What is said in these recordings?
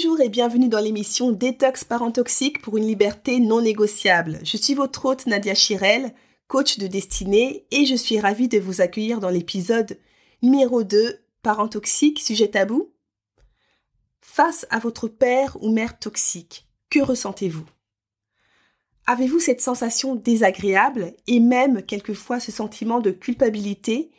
Bonjour et bienvenue dans l'émission Détox Parent Toxique pour une liberté non négociable. Je suis votre hôte Nadia Chirel, coach de destinée, et je suis ravie de vous accueillir dans l'épisode numéro 2, Parent Toxique, sujet tabou. Face à votre père ou mère toxique, que ressentez-vous? Avez-vous cette sensation désagréable et même quelquefois ce sentiment de culpabilité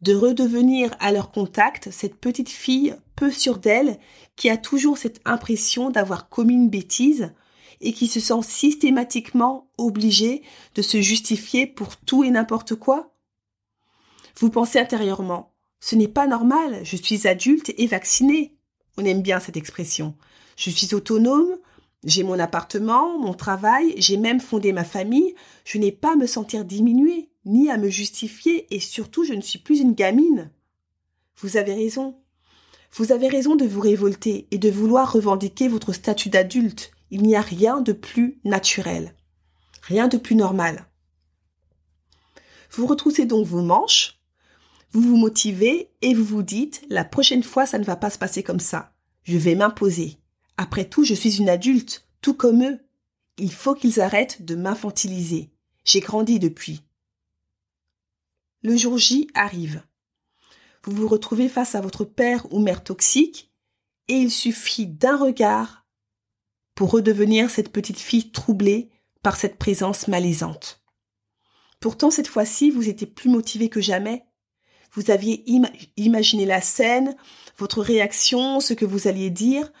de redevenir à leur contact cette petite fille peu sûre d'elle qui a toujours cette impression d'avoir commis une bêtise et qui se sent systématiquement obligée de se justifier pour tout et n'importe quoi Vous pensez intérieurement Ce n'est pas normal, je suis adulte et vaccinée. On aime bien cette expression. Je suis autonome, j'ai mon appartement, mon travail, j'ai même fondé ma famille, je n'ai pas à me sentir diminuée ni à me justifier, et surtout je ne suis plus une gamine. Vous avez raison. Vous avez raison de vous révolter et de vouloir revendiquer votre statut d'adulte. Il n'y a rien de plus naturel. Rien de plus normal. Vous retroussez donc vos manches, vous vous motivez et vous vous dites la prochaine fois ça ne va pas se passer comme ça. Je vais m'imposer. Après tout, je suis une adulte, tout comme eux. Il faut qu'ils arrêtent de m'infantiliser. J'ai grandi depuis. Le jour J arrive. Vous vous retrouvez face à votre père ou mère toxique et il suffit d'un regard pour redevenir cette petite fille troublée par cette présence malaisante. Pourtant, cette fois-ci, vous étiez plus motivé que jamais. Vous aviez imaginé la scène, votre réaction, ce que vous alliez dire,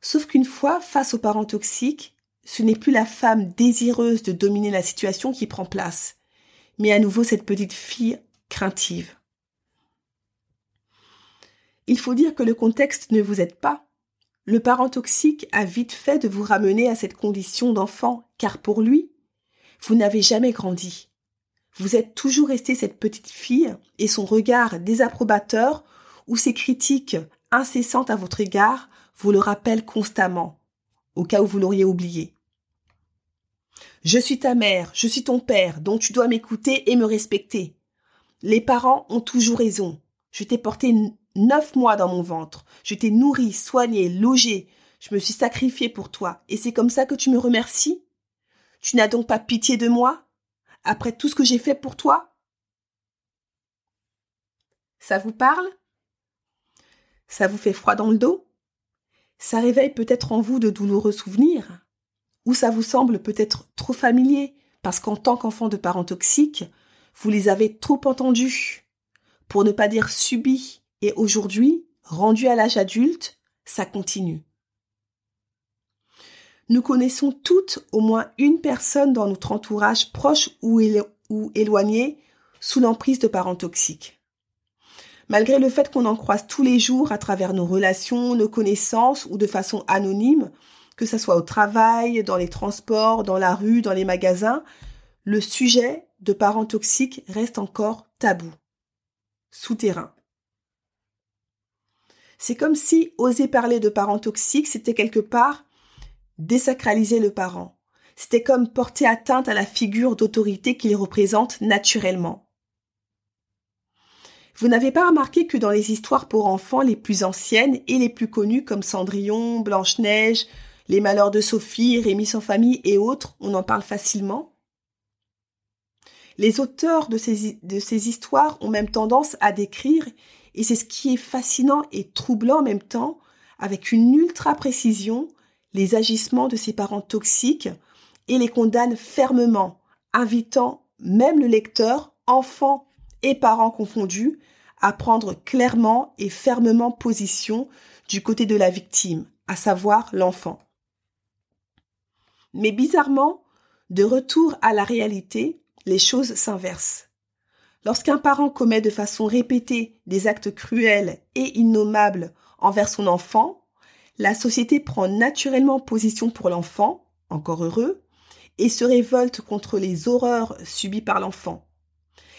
sauf qu'une fois face aux parents toxiques, ce n'est plus la femme désireuse de dominer la situation qui prend place, mais à nouveau cette petite fille craintive. Il faut dire que le contexte ne vous aide pas. Le parent toxique a vite fait de vous ramener à cette condition d'enfant, car pour lui, vous n'avez jamais grandi. Vous êtes toujours resté cette petite fille, et son regard désapprobateur ou ses critiques incessantes à votre égard vous le rappellent constamment, au cas où vous l'auriez oublié. Je suis ta mère, je suis ton père, donc tu dois m'écouter et me respecter. Les parents ont toujours raison. Je t'ai porté neuf mois dans mon ventre. Je t'ai nourri, soigné, logé. Je me suis sacrifié pour toi. Et c'est comme ça que tu me remercies? Tu n'as donc pas pitié de moi? Après tout ce que j'ai fait pour toi? Ça vous parle? Ça vous fait froid dans le dos? Ça réveille peut-être en vous de douloureux souvenirs? Ou ça vous semble peut-être trop familier? Parce qu'en tant qu'enfant de parents toxiques, vous les avez trop entendus, pour ne pas dire subis, et aujourd'hui, rendu à l'âge adulte, ça continue. Nous connaissons toutes au moins une personne dans notre entourage proche ou, ou éloigné sous l'emprise de parents toxiques. Malgré le fait qu'on en croise tous les jours à travers nos relations, nos connaissances ou de façon anonyme, que ce soit au travail, dans les transports, dans la rue, dans les magasins, le sujet de parents toxiques reste encore tabou, souterrain. C'est comme si oser parler de parents toxiques, c'était quelque part désacraliser le parent. C'était comme porter atteinte à la figure d'autorité qu'il représente naturellement. Vous n'avez pas remarqué que dans les histoires pour enfants les plus anciennes et les plus connues comme Cendrillon, Blanche-Neige, Les Malheurs de Sophie, Rémi sans famille et autres, on en parle facilement? Les auteurs de ces, de ces histoires ont même tendance à décrire, et c'est ce qui est fascinant et troublant en même temps, avec une ultra précision, les agissements de ces parents toxiques et les condamne fermement, invitant même le lecteur, enfant et parents confondus, à prendre clairement et fermement position du côté de la victime, à savoir l'enfant. Mais bizarrement, de retour à la réalité, les choses s'inversent. Lorsqu'un parent commet de façon répétée des actes cruels et innommables envers son enfant, la société prend naturellement position pour l'enfant, encore heureux, et se révolte contre les horreurs subies par l'enfant.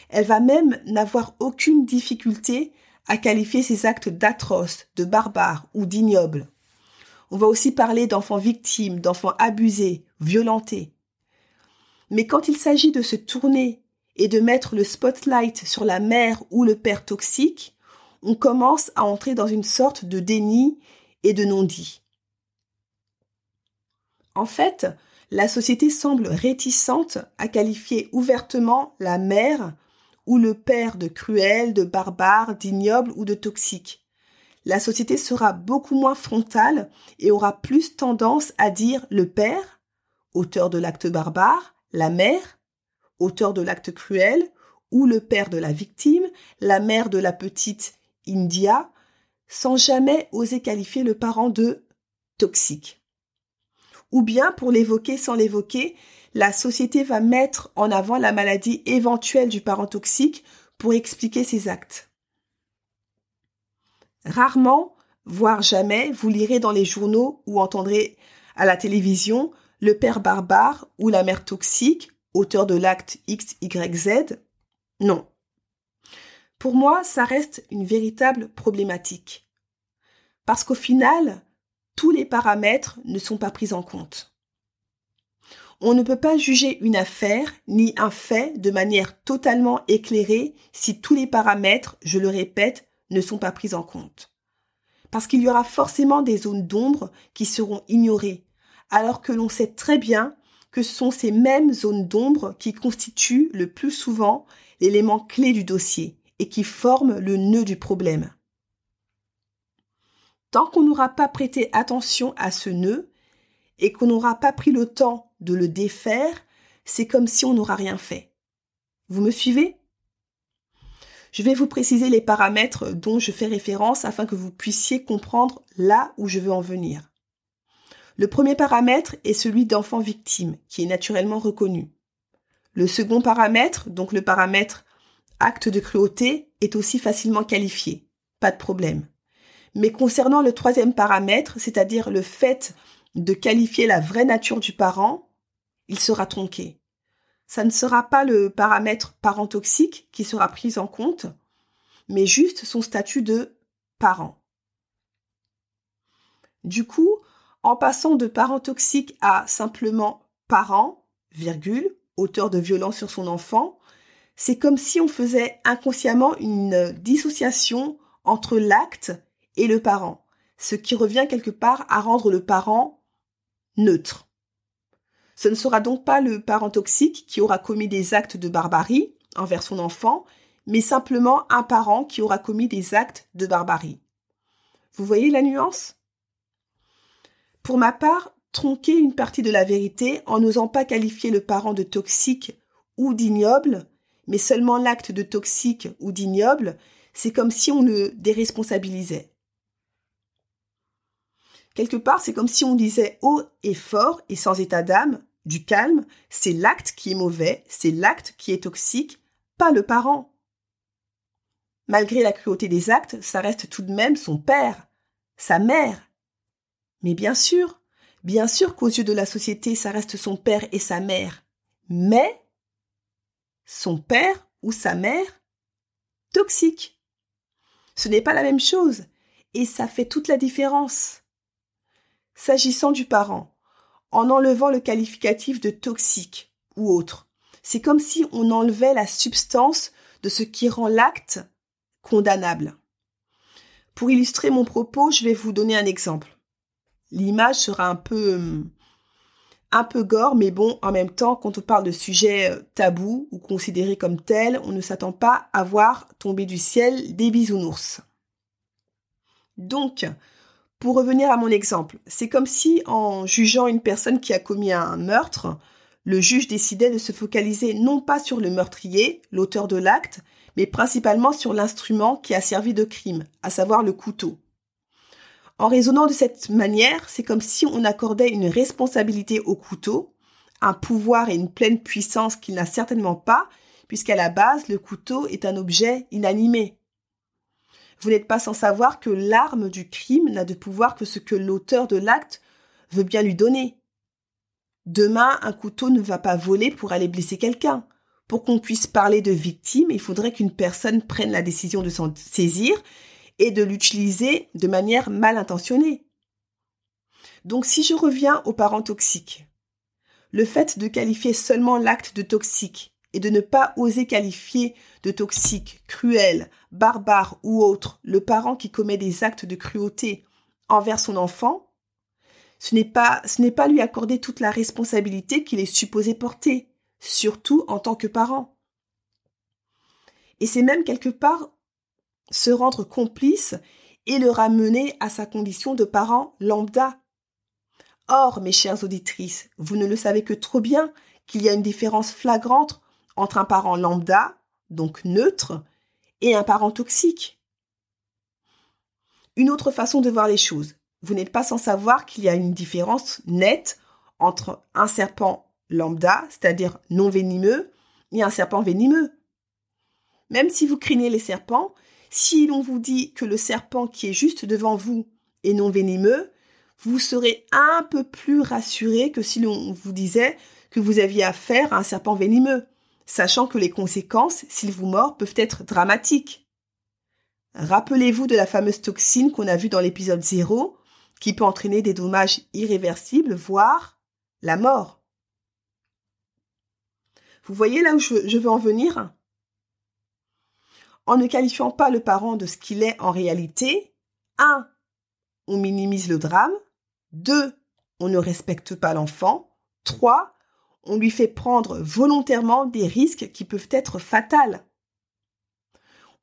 Elle va même n'avoir aucune difficulté à qualifier ces actes d'atroces, de barbares ou d'ignobles. On va aussi parler d'enfants victimes, d'enfants abusés, violentés. Mais quand il s'agit de se tourner et de mettre le spotlight sur la mère ou le père toxique, on commence à entrer dans une sorte de déni et de non-dit. En fait, la société semble réticente à qualifier ouvertement la mère ou le père de cruel, de barbare, d'ignoble ou de toxique. La société sera beaucoup moins frontale et aura plus tendance à dire le père, auteur de l'acte barbare, la mère, auteur de l'acte cruel, ou le père de la victime, la mère de la petite India, sans jamais oser qualifier le parent de toxique. Ou bien, pour l'évoquer sans l'évoquer, la société va mettre en avant la maladie éventuelle du parent toxique pour expliquer ses actes. Rarement, voire jamais, vous lirez dans les journaux ou entendrez à la télévision le père barbare ou la mère toxique, auteur de l'acte XYZ. Non. Pour moi, ça reste une véritable problématique. Parce qu'au final, tous les paramètres ne sont pas pris en compte. On ne peut pas juger une affaire ni un fait de manière totalement éclairée si tous les paramètres, je le répète, ne sont pas pris en compte. Parce qu'il y aura forcément des zones d'ombre qui seront ignorées, alors que l'on sait très bien que sont ces mêmes zones d'ombre qui constituent le plus souvent l'élément clé du dossier et qui forment le nœud du problème. Tant qu'on n'aura pas prêté attention à ce nœud et qu'on n'aura pas pris le temps de le défaire, c'est comme si on n'aura rien fait. Vous me suivez? Je vais vous préciser les paramètres dont je fais référence afin que vous puissiez comprendre là où je veux en venir. Le premier paramètre est celui d'enfant victime, qui est naturellement reconnu. Le second paramètre, donc le paramètre acte de cruauté, est aussi facilement qualifié. Pas de problème. Mais concernant le troisième paramètre, c'est-à-dire le fait de qualifier la vraie nature du parent, il sera tronqué. Ça ne sera pas le paramètre parent toxique qui sera pris en compte, mais juste son statut de parent. Du coup, en passant de parent toxique à simplement parent, virgule, auteur de violence sur son enfant, c'est comme si on faisait inconsciemment une dissociation entre l'acte et le parent, ce qui revient quelque part à rendre le parent neutre. Ce ne sera donc pas le parent toxique qui aura commis des actes de barbarie envers son enfant, mais simplement un parent qui aura commis des actes de barbarie. Vous voyez la nuance? Pour ma part, tronquer une partie de la vérité en n'osant pas qualifier le parent de toxique ou d'ignoble, mais seulement l'acte de toxique ou d'ignoble, c'est comme si on le déresponsabilisait. Quelque part, c'est comme si on disait haut et fort et sans état d'âme, du calme, c'est l'acte qui est mauvais, c'est l'acte qui est toxique, pas le parent. Malgré la cruauté des actes, ça reste tout de même son père, sa mère. Mais bien sûr, bien sûr qu'aux yeux de la société, ça reste son père et sa mère. Mais son père ou sa mère toxique. Ce n'est pas la même chose, et ça fait toute la différence. S'agissant du parent, en enlevant le qualificatif de toxique ou autre, c'est comme si on enlevait la substance de ce qui rend l'acte condamnable. Pour illustrer mon propos, je vais vous donner un exemple. L'image sera un peu un peu gore, mais bon, en même temps, quand on parle de sujets euh, tabous ou considérés comme tels, on ne s'attend pas à voir tomber du ciel des bisounours. Donc, pour revenir à mon exemple, c'est comme si en jugeant une personne qui a commis un meurtre, le juge décidait de se focaliser non pas sur le meurtrier, l'auteur de l'acte, mais principalement sur l'instrument qui a servi de crime, à savoir le couteau. En raisonnant de cette manière, c'est comme si on accordait une responsabilité au couteau, un pouvoir et une pleine puissance qu'il n'a certainement pas, puisqu'à la base, le couteau est un objet inanimé. Vous n'êtes pas sans savoir que l'arme du crime n'a de pouvoir que ce que l'auteur de l'acte veut bien lui donner. Demain, un couteau ne va pas voler pour aller blesser quelqu'un. Pour qu'on puisse parler de victime, il faudrait qu'une personne prenne la décision de s'en saisir et de l'utiliser de manière mal intentionnée. Donc si je reviens aux parents toxiques, le fait de qualifier seulement l'acte de toxique et de ne pas oser qualifier de toxique, cruel, barbare ou autre le parent qui commet des actes de cruauté envers son enfant, ce n'est pas, ce n'est pas lui accorder toute la responsabilité qu'il est supposé porter, surtout en tant que parent. Et c'est même quelque part se rendre complice et le ramener à sa condition de parent lambda. Or, mes chères auditrices, vous ne le savez que trop bien qu'il y a une différence flagrante entre un parent lambda, donc neutre, et un parent toxique. Une autre façon de voir les choses. Vous n'êtes pas sans savoir qu'il y a une différence nette entre un serpent lambda, c'est-à-dire non venimeux, et un serpent venimeux. Même si vous craignez les serpents, si l'on vous dit que le serpent qui est juste devant vous est non venimeux, vous serez un peu plus rassuré que si l'on vous disait que vous aviez affaire à un serpent venimeux, sachant que les conséquences, s'il vous mord, peuvent être dramatiques. Rappelez-vous de la fameuse toxine qu'on a vue dans l'épisode 0, qui peut entraîner des dommages irréversibles, voire la mort. Vous voyez là où je veux en venir? En ne qualifiant pas le parent de ce qu'il est en réalité, 1. On minimise le drame. 2. On ne respecte pas l'enfant. 3. On lui fait prendre volontairement des risques qui peuvent être fatals.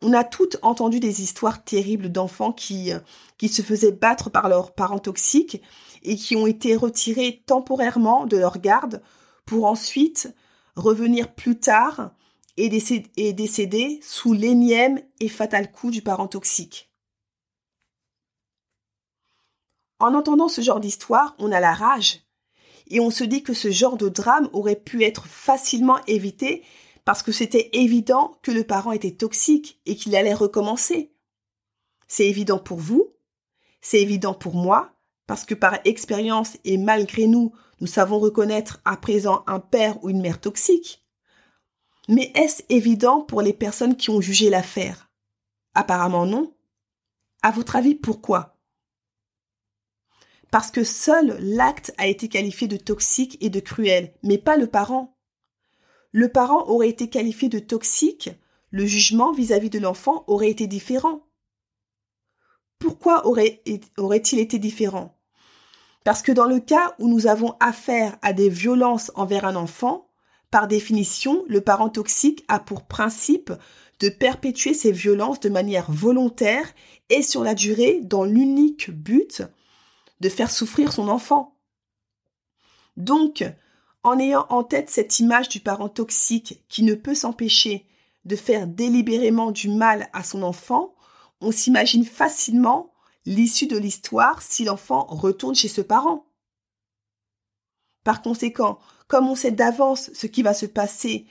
On a toutes entendu des histoires terribles d'enfants qui, qui se faisaient battre par leurs parents toxiques et qui ont été retirés temporairement de leur garde pour ensuite revenir plus tard est décédé, sous l'énième et fatal coup du parent toxique. En entendant ce genre d'histoire, on a la rage et on se dit que ce genre de drame aurait pu être facilement évité parce que c'était évident que le parent était toxique et qu'il allait recommencer. C'est évident pour vous, c'est évident pour moi, parce que par expérience et malgré nous, nous savons reconnaître à présent un père ou une mère toxique. Mais est-ce évident pour les personnes qui ont jugé l'affaire? Apparemment non. À votre avis, pourquoi? Parce que seul l'acte a été qualifié de toxique et de cruel, mais pas le parent. Le parent aurait été qualifié de toxique, le jugement vis-à-vis de l'enfant aurait été différent. Pourquoi aurait-il été différent? Parce que dans le cas où nous avons affaire à des violences envers un enfant, par définition, le parent toxique a pour principe de perpétuer ces violences de manière volontaire et sur la durée dans l'unique but de faire souffrir son enfant. Donc, en ayant en tête cette image du parent toxique qui ne peut s'empêcher de faire délibérément du mal à son enfant, on s'imagine facilement l'issue de l'histoire si l'enfant retourne chez ce parent. Par conséquent, comme on sait d'avance ce qui va se passer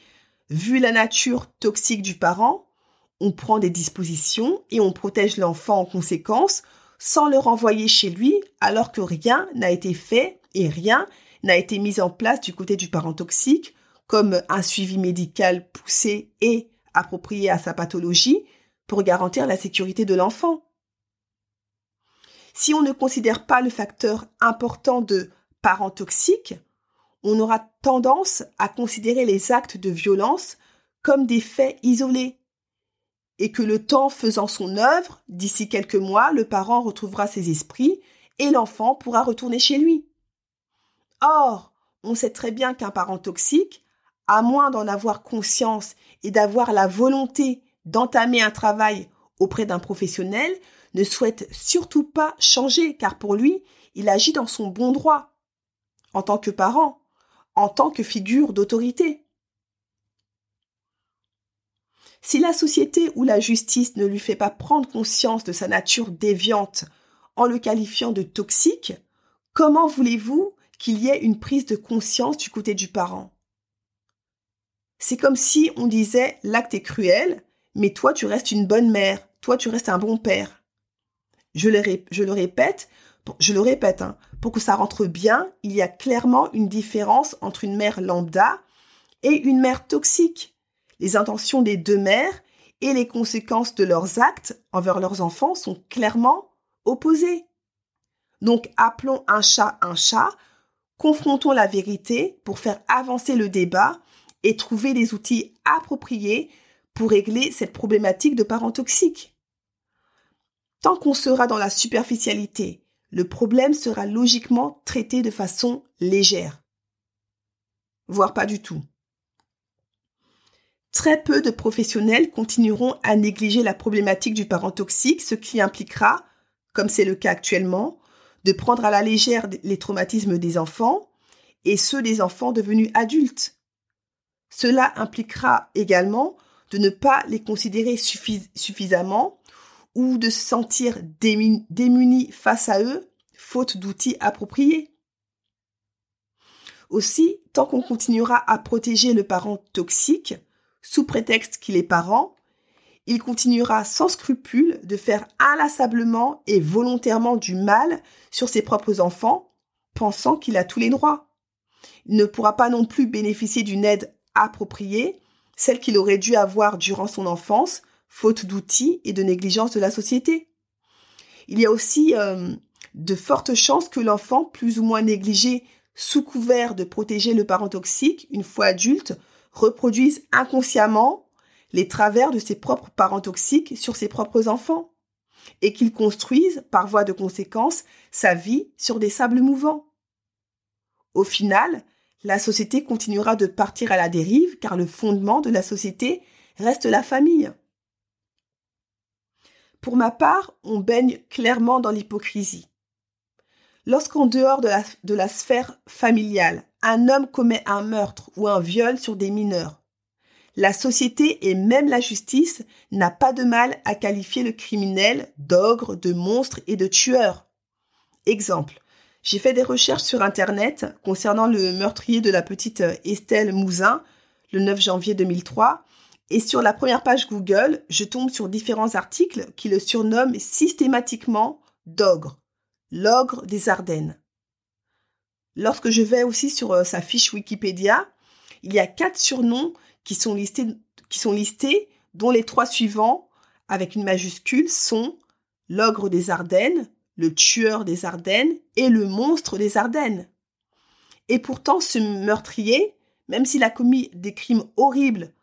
vu la nature toxique du parent, on prend des dispositions et on protège l'enfant en conséquence sans le renvoyer chez lui alors que rien n'a été fait et rien n'a été mis en place du côté du parent toxique comme un suivi médical poussé et approprié à sa pathologie pour garantir la sécurité de l'enfant. Si on ne considère pas le facteur important de parent toxique, on aura tendance à considérer les actes de violence comme des faits isolés, et que le temps faisant son œuvre, d'ici quelques mois, le parent retrouvera ses esprits et l'enfant pourra retourner chez lui. Or, on sait très bien qu'un parent toxique, à moins d'en avoir conscience et d'avoir la volonté d'entamer un travail auprès d'un professionnel, ne souhaite surtout pas changer, car pour lui, il agit dans son bon droit. En tant que parent, en tant que figure d'autorité. Si la société ou la justice ne lui fait pas prendre conscience de sa nature déviante en le qualifiant de toxique, comment voulez-vous qu'il y ait une prise de conscience du côté du parent? C'est comme si on disait l'acte est cruel, mais toi tu restes une bonne mère, toi tu restes un bon père. Je le, je le répète, je le répète, hein, pour que ça rentre bien, il y a clairement une différence entre une mère lambda et une mère toxique les intentions des deux mères et les conséquences de leurs actes envers leurs enfants sont clairement opposées. Donc appelons un chat un chat, confrontons la vérité pour faire avancer le débat et trouver les outils appropriés pour régler cette problématique de parents toxiques. Tant qu'on sera dans la superficialité, le problème sera logiquement traité de façon légère, voire pas du tout. Très peu de professionnels continueront à négliger la problématique du parent toxique, ce qui impliquera, comme c'est le cas actuellement, de prendre à la légère les traumatismes des enfants et ceux des enfants devenus adultes. Cela impliquera également de ne pas les considérer suffisamment ou de se sentir démunis face à eux, faute d'outils appropriés. Aussi, tant qu'on continuera à protéger le parent toxique, sous prétexte qu'il est parent, il continuera sans scrupule de faire inlassablement et volontairement du mal sur ses propres enfants, pensant qu'il a tous les droits. Il ne pourra pas non plus bénéficier d'une aide appropriée, celle qu'il aurait dû avoir durant son enfance, faute d'outils et de négligence de la société. Il y a aussi euh, de fortes chances que l'enfant, plus ou moins négligé sous couvert de protéger le parent toxique, une fois adulte, reproduisent inconsciemment les travers de ses propres parents toxiques sur ses propres enfants et qu'ils construisent, par voie de conséquence, sa vie sur des sables mouvants. Au final, la société continuera de partir à la dérive car le fondement de la société reste la famille. Pour ma part, on baigne clairement dans l'hypocrisie. Lorsqu'en dehors de la, sphère familiale, un homme commet un meurtre ou un viol sur des mineurs, la société et même la justice n'a pas de mal à qualifier le criminel d'ogre, de monstre et de tueur. Exemple. J'ai fait des recherches sur Internet concernant le meurtrier de la petite Estelle Mouzin le 9 janvier 2003 et sur la première page Google, je tombe sur différents articles qui le surnomment systématiquement d'ogre l'ogre des Ardennes. Lorsque je vais aussi sur euh, sa fiche Wikipédia, il y a quatre surnoms qui sont listés, qui sont listés, dont les trois suivants, avec une majuscule, sont l'ogre des Ardennes, le tueur des Ardennes et le monstre des Ardennes. Et pourtant, ce meurtrier, même s'il a commis des crimes horribles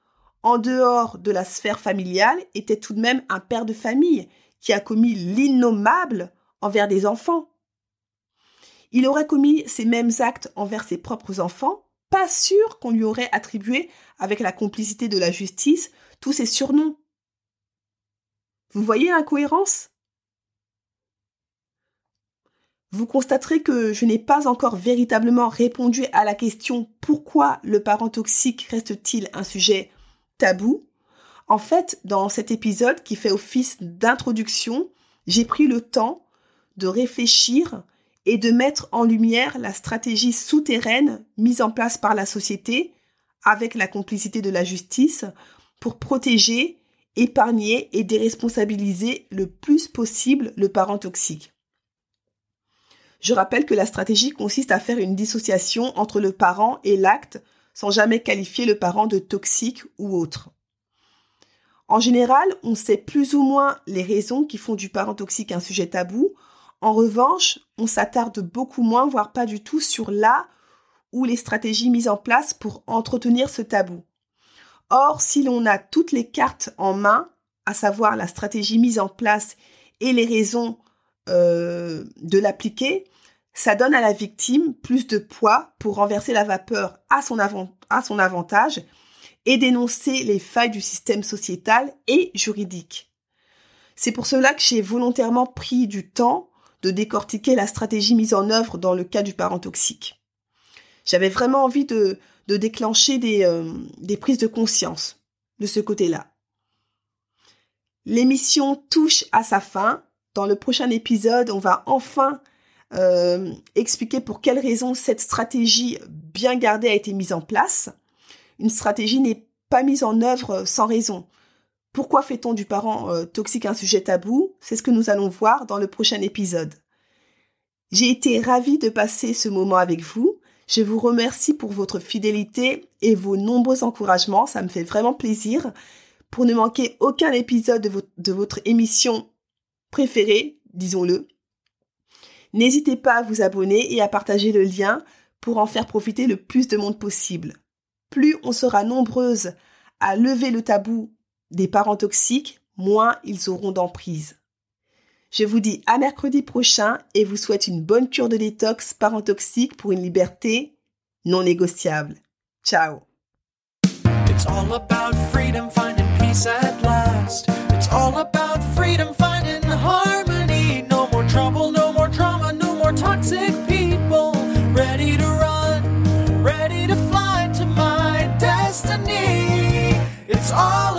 en dehors de la sphère familiale, était tout de même un père de famille qui a commis l'innommable envers des enfants. Il aurait commis ces mêmes actes envers ses propres enfants, pas sûr qu'on lui aurait attribué, avec la complicité de la justice, tous ces surnoms. Vous voyez l'incohérence? Vous constaterez que je n'ai pas encore véritablement répondu à la question pourquoi le parent toxique reste-t-il un sujet tabou En fait, dans cet épisode qui fait office d'introduction, j'ai pris le temps de réfléchir et de mettre en lumière la stratégie souterraine mise en place par la société avec la complicité de la justice pour protéger, épargner et déresponsabiliser le plus possible le parent toxique. Je rappelle que la stratégie consiste à faire une dissociation entre le parent et l'acte sans jamais qualifier le parent de toxique ou autre. En général, on sait plus ou moins les raisons qui font du parent toxique un sujet tabou, en revanche, on s'attarde beaucoup moins, voire pas du tout, sur là ou les stratégies mises en place pour entretenir ce tabou. Or, si l'on a toutes les cartes en main, à savoir la stratégie mise en place et les raisons euh, de l'appliquer, ça donne à la victime plus de poids pour renverser la vapeur à son, à son avantage et dénoncer les failles du système sociétal et juridique. C'est pour cela que j'ai volontairement pris du temps de décortiquer la stratégie mise en œuvre dans le cas du parent toxique. J'avais vraiment envie de, de déclencher des, euh, des prises de conscience de ce côté-là. L'émission touche à sa fin. Dans le prochain épisode, on va enfin euh, expliquer pour quelles raisons cette stratégie bien gardée a été mise en place. Une stratégie n'est pas mise en œuvre sans raison. Pourquoi fait-on du parent euh, toxique un sujet tabou? C'est ce que nous allons voir dans le prochain épisode. J'ai été ravie de passer ce moment avec vous. Je vous remercie pour votre fidélité et vos nombreux encouragements. Ça me fait vraiment plaisir. Pour ne manquer aucun épisode de, de votre émission préférée, disons-le, N'hésitez pas à vous abonner et à partager le lien pour en faire profiter le plus de monde possible. Plus on sera nombreuses à lever le tabou des parents toxiques, moins ils auront d'emprise. Je vous dis à mercredi prochain et vous souhaite une bonne cure de détox parents toxiques pour une liberté non négociable. Ciao. All about